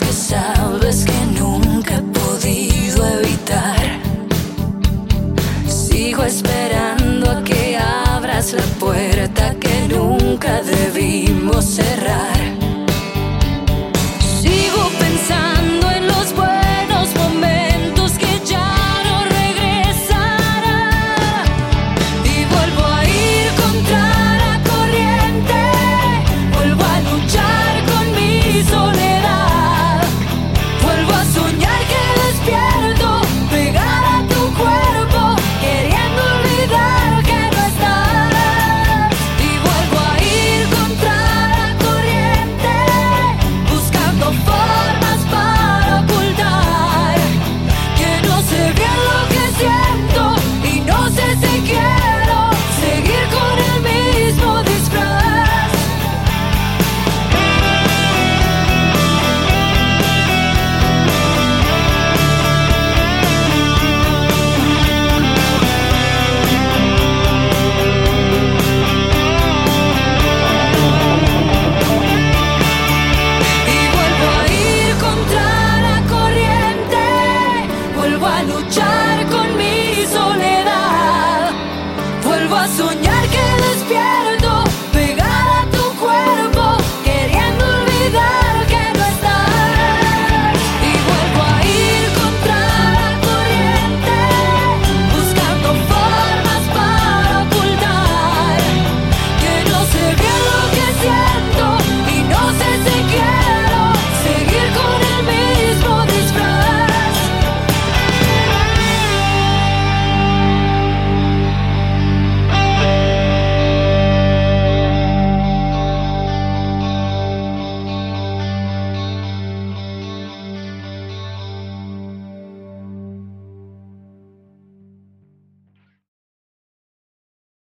que sabes que nunca he podido evitar. Sigo esperando a que abras la puerta que nunca debimos cerrar. luchar.